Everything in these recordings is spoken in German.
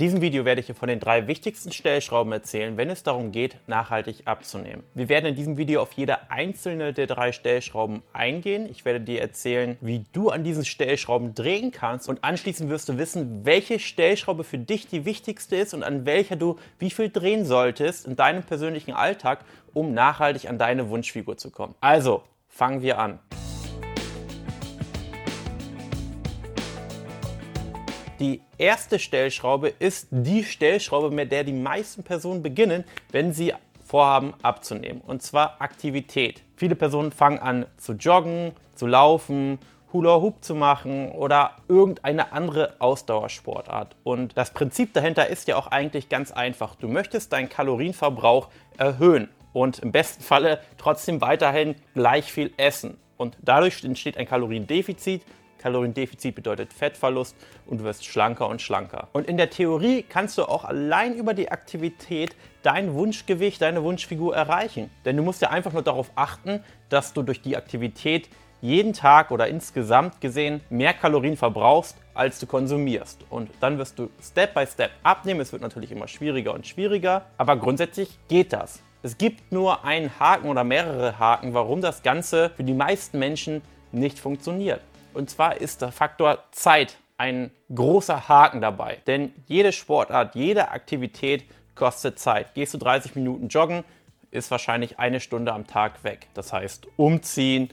diesem Video werde ich dir von den drei wichtigsten Stellschrauben erzählen, wenn es darum geht, nachhaltig abzunehmen. Wir werden in diesem Video auf jede einzelne der drei Stellschrauben eingehen. Ich werde dir erzählen, wie du an diesen Stellschrauben drehen kannst und anschließend wirst du wissen, welche Stellschraube für dich die wichtigste ist und an welcher du wie viel drehen solltest in deinem persönlichen Alltag, um nachhaltig an deine Wunschfigur zu kommen. Also, fangen wir an. Die erste Stellschraube ist die Stellschraube, mit der die meisten Personen beginnen, wenn sie vorhaben abzunehmen. Und zwar Aktivität. Viele Personen fangen an zu joggen, zu laufen, Hula Hoop zu machen oder irgendeine andere Ausdauersportart. Und das Prinzip dahinter ist ja auch eigentlich ganz einfach. Du möchtest deinen Kalorienverbrauch erhöhen und im besten Falle trotzdem weiterhin gleich viel essen. Und dadurch entsteht ein Kaloriendefizit Kaloriendefizit bedeutet Fettverlust und du wirst schlanker und schlanker. Und in der Theorie kannst du auch allein über die Aktivität dein Wunschgewicht, deine Wunschfigur erreichen. Denn du musst ja einfach nur darauf achten, dass du durch die Aktivität jeden Tag oder insgesamt gesehen mehr Kalorien verbrauchst, als du konsumierst. Und dann wirst du Step by Step abnehmen. Es wird natürlich immer schwieriger und schwieriger, aber grundsätzlich geht das. Es gibt nur einen Haken oder mehrere Haken, warum das Ganze für die meisten Menschen nicht funktioniert. Und zwar ist der Faktor Zeit ein großer Haken dabei. Denn jede Sportart, jede Aktivität kostet Zeit. Gehst du 30 Minuten joggen, ist wahrscheinlich eine Stunde am Tag weg. Das heißt, umziehen,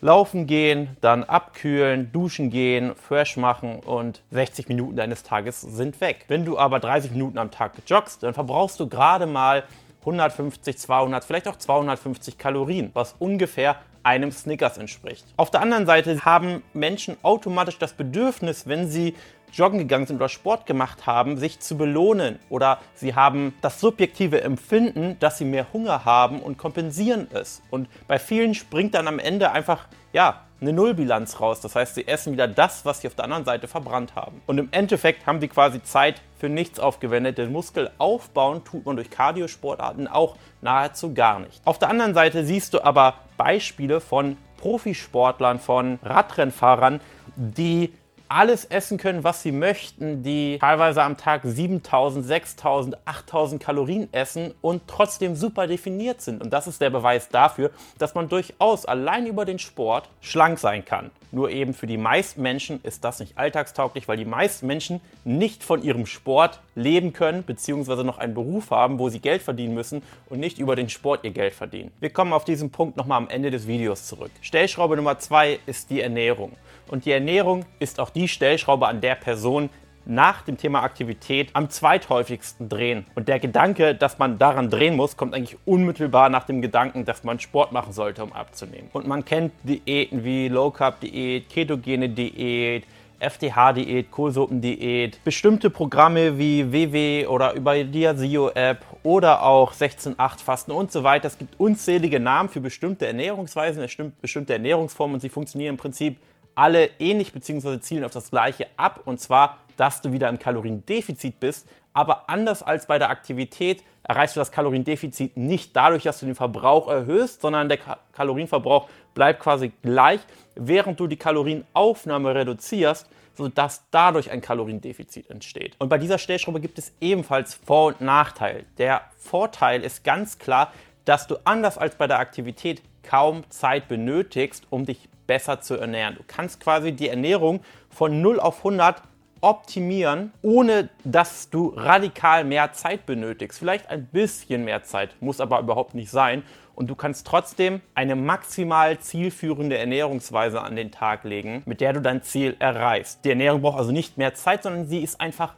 laufen gehen, dann abkühlen, duschen gehen, fresh machen und 60 Minuten deines Tages sind weg. Wenn du aber 30 Minuten am Tag joggst, dann verbrauchst du gerade mal 150, 200, vielleicht auch 250 Kalorien, was ungefähr einem Snickers entspricht. Auf der anderen Seite haben Menschen automatisch das Bedürfnis, wenn sie joggen gegangen sind oder Sport gemacht haben, sich zu belohnen. Oder sie haben das subjektive Empfinden, dass sie mehr Hunger haben und kompensieren es. Und bei vielen springt dann am Ende einfach, ja, eine Nullbilanz raus. Das heißt, sie essen wieder das, was sie auf der anderen Seite verbrannt haben. Und im Endeffekt haben sie quasi Zeit für nichts aufgewendet. Den Muskel aufbauen tut man durch Kardiosportarten auch nahezu gar nicht. Auf der anderen Seite siehst du aber Beispiele von Profisportlern, von Radrennfahrern, die alles essen können, was sie möchten, die teilweise am Tag 7000, 6000, 8000 Kalorien essen und trotzdem super definiert sind. Und das ist der Beweis dafür, dass man durchaus allein über den Sport schlank sein kann. Nur eben für die meisten Menschen ist das nicht alltagstauglich, weil die meisten Menschen nicht von ihrem Sport leben können, beziehungsweise noch einen Beruf haben, wo sie Geld verdienen müssen und nicht über den Sport ihr Geld verdienen. Wir kommen auf diesen Punkt nochmal am Ende des Videos zurück. Stellschraube Nummer zwei ist die Ernährung. Und die Ernährung ist auch die Stellschraube, an der Person nach dem Thema Aktivität am zweithäufigsten drehen. Und der Gedanke, dass man daran drehen muss, kommt eigentlich unmittelbar nach dem Gedanken, dass man Sport machen sollte, um abzunehmen. Und man kennt Diäten wie Low Carb Diät, ketogene Diät, FTH-Diät, Kohlsuppendiät, bestimmte Programme wie WW oder über die Diasio-App oder auch 16-8-Fasten und so weiter. Es gibt unzählige Namen für bestimmte Ernährungsweisen, bestimmte Ernährungsformen und sie funktionieren im Prinzip alle ähnlich bzw. zielen auf das gleiche ab und zwar, dass du wieder im Kaloriendefizit bist, aber anders als bei der Aktivität erreichst du das Kaloriendefizit nicht dadurch, dass du den Verbrauch erhöhst, sondern der Kalorienverbrauch bleibt quasi gleich, während du die Kalorienaufnahme reduzierst, sodass dadurch ein Kaloriendefizit entsteht. Und bei dieser Stellschraube gibt es ebenfalls Vor- und Nachteil. Der Vorteil ist ganz klar, dass du anders als bei der Aktivität kaum Zeit benötigst, um dich besser zu ernähren. Du kannst quasi die Ernährung von 0 auf 100 optimieren, ohne dass du radikal mehr Zeit benötigst. Vielleicht ein bisschen mehr Zeit, muss aber überhaupt nicht sein. Und du kannst trotzdem eine maximal zielführende Ernährungsweise an den Tag legen, mit der du dein Ziel erreichst. Die Ernährung braucht also nicht mehr Zeit, sondern sie ist einfach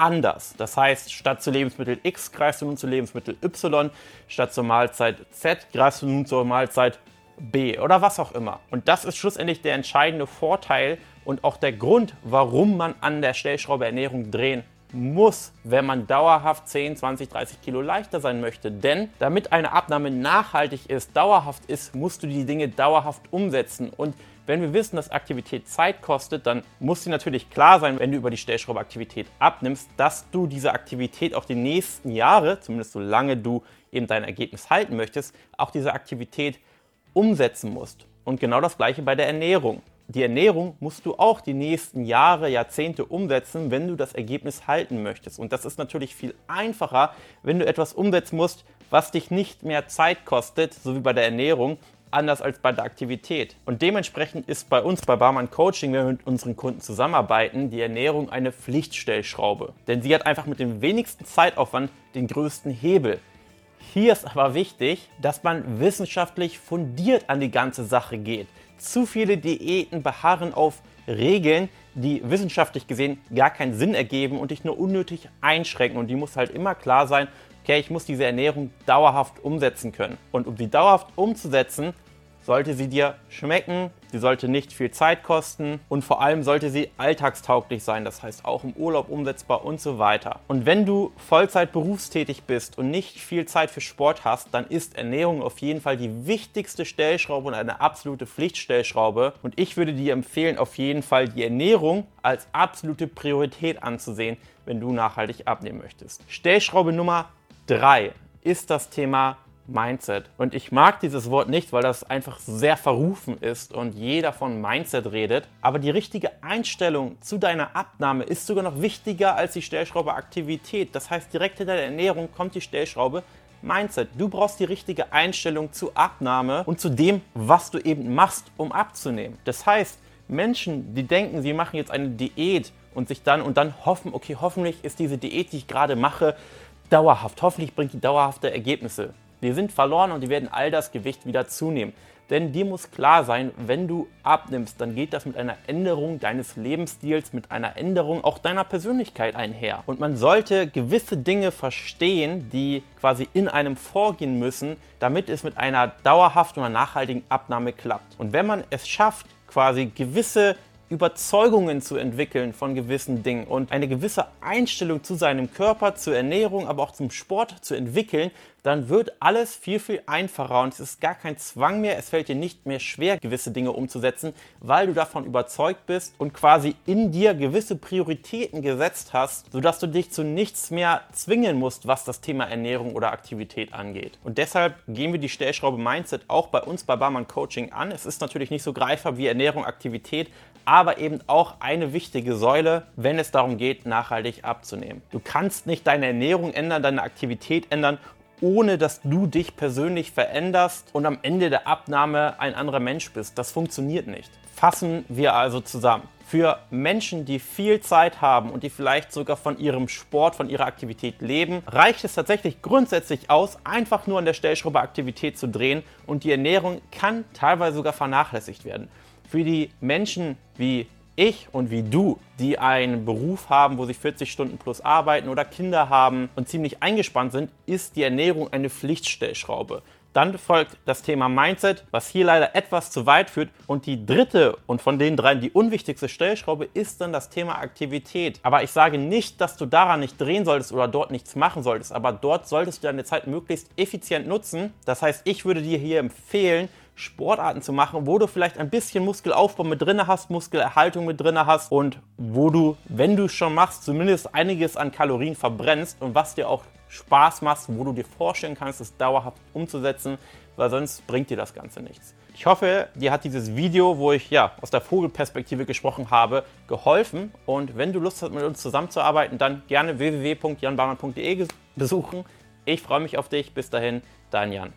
anders. Das heißt, statt zu Lebensmittel X greifst du nun zu Lebensmittel Y, statt zur Mahlzeit Z greifst du nun zur Mahlzeit B oder was auch immer. Und das ist schlussendlich der entscheidende Vorteil und auch der Grund, warum man an der Stellschraube Ernährung drehen muss, wenn man dauerhaft 10, 20, 30 Kilo leichter sein möchte. Denn damit eine Abnahme nachhaltig ist, dauerhaft ist, musst du die Dinge dauerhaft umsetzen. Und wenn wir wissen, dass Aktivität Zeit kostet, dann muss dir natürlich klar sein, wenn du über die Stellschraube Aktivität abnimmst, dass du diese Aktivität auch die nächsten Jahre, zumindest solange du eben dein Ergebnis halten möchtest, auch diese Aktivität umsetzen musst. Und genau das gleiche bei der Ernährung. Die Ernährung musst du auch die nächsten Jahre, Jahrzehnte umsetzen, wenn du das Ergebnis halten möchtest. Und das ist natürlich viel einfacher, wenn du etwas umsetzen musst, was dich nicht mehr Zeit kostet, so wie bei der Ernährung, anders als bei der Aktivität. Und dementsprechend ist bei uns bei Barmann Coaching, wenn wir mit unseren Kunden zusammenarbeiten, die Ernährung eine Pflichtstellschraube. Denn sie hat einfach mit dem wenigsten Zeitaufwand den größten Hebel. Hier ist aber wichtig, dass man wissenschaftlich fundiert an die ganze Sache geht. Zu viele Diäten beharren auf Regeln, die wissenschaftlich gesehen gar keinen Sinn ergeben und dich nur unnötig einschränken. Und die muss halt immer klar sein, okay, ich muss diese Ernährung dauerhaft umsetzen können. Und um sie dauerhaft umzusetzen, sollte sie dir schmecken, sie sollte nicht viel Zeit kosten und vor allem sollte sie alltagstauglich sein, das heißt auch im Urlaub umsetzbar und so weiter. Und wenn du Vollzeit berufstätig bist und nicht viel Zeit für Sport hast, dann ist Ernährung auf jeden Fall die wichtigste Stellschraube und eine absolute Pflichtstellschraube. Und ich würde dir empfehlen, auf jeden Fall die Ernährung als absolute Priorität anzusehen, wenn du nachhaltig abnehmen möchtest. Stellschraube Nummer 3 ist das Thema Mindset. Und ich mag dieses Wort nicht, weil das einfach sehr verrufen ist und jeder von Mindset redet. Aber die richtige Einstellung zu deiner Abnahme ist sogar noch wichtiger als die Stellschraube Aktivität. Das heißt, direkt hinter der Ernährung kommt die Stellschraube Mindset. Du brauchst die richtige Einstellung zu Abnahme und zu dem, was du eben machst, um abzunehmen. Das heißt, Menschen, die denken, sie machen jetzt eine Diät und sich dann und dann hoffen, okay, hoffentlich ist diese Diät, die ich gerade mache, dauerhaft. Hoffentlich bringt die dauerhafte Ergebnisse. Die sind verloren und die werden all das Gewicht wieder zunehmen. Denn dir muss klar sein, wenn du abnimmst, dann geht das mit einer Änderung deines Lebensstils, mit einer Änderung auch deiner Persönlichkeit einher. Und man sollte gewisse Dinge verstehen, die quasi in einem vorgehen müssen, damit es mit einer dauerhaften und nachhaltigen Abnahme klappt. Und wenn man es schafft, quasi gewisse Überzeugungen zu entwickeln von gewissen Dingen und eine gewisse Einstellung zu seinem Körper, zur Ernährung, aber auch zum Sport zu entwickeln, dann wird alles viel, viel einfacher und es ist gar kein Zwang mehr. Es fällt dir nicht mehr schwer, gewisse Dinge umzusetzen, weil du davon überzeugt bist und quasi in dir gewisse Prioritäten gesetzt hast, sodass du dich zu nichts mehr zwingen musst, was das Thema Ernährung oder Aktivität angeht. Und deshalb gehen wir die Stellschraube Mindset auch bei uns bei Barmann Coaching an. Es ist natürlich nicht so greifbar wie Ernährung, Aktivität, aber eben auch eine wichtige Säule, wenn es darum geht, nachhaltig abzunehmen. Du kannst nicht deine Ernährung ändern, deine Aktivität ändern ohne dass du dich persönlich veränderst und am Ende der Abnahme ein anderer Mensch bist. Das funktioniert nicht. Fassen wir also zusammen. Für Menschen, die viel Zeit haben und die vielleicht sogar von ihrem Sport, von ihrer Aktivität leben, reicht es tatsächlich grundsätzlich aus, einfach nur an der Stellschraube Aktivität zu drehen und die Ernährung kann teilweise sogar vernachlässigt werden. Für die Menschen wie ich und wie du, die einen Beruf haben, wo sie 40 Stunden plus arbeiten oder Kinder haben und ziemlich eingespannt sind, ist die Ernährung eine Pflichtstellschraube. Dann folgt das Thema Mindset, was hier leider etwas zu weit führt. Und die dritte und von den dreien die unwichtigste Stellschraube ist dann das Thema Aktivität. Aber ich sage nicht, dass du daran nicht drehen solltest oder dort nichts machen solltest. Aber dort solltest du deine Zeit möglichst effizient nutzen. Das heißt, ich würde dir hier empfehlen, Sportarten zu machen, wo du vielleicht ein bisschen Muskelaufbau mit drin hast, Muskelerhaltung mit drin hast und wo du, wenn du es schon machst, zumindest einiges an Kalorien verbrennst und was dir auch Spaß macht, wo du dir vorstellen kannst, es dauerhaft umzusetzen, weil sonst bringt dir das Ganze nichts. Ich hoffe, dir hat dieses Video, wo ich ja aus der Vogelperspektive gesprochen habe, geholfen. Und wenn du Lust hast, mit uns zusammenzuarbeiten, dann gerne www.janbarmann.de besuchen. Ich freue mich auf dich. Bis dahin, dein Jan.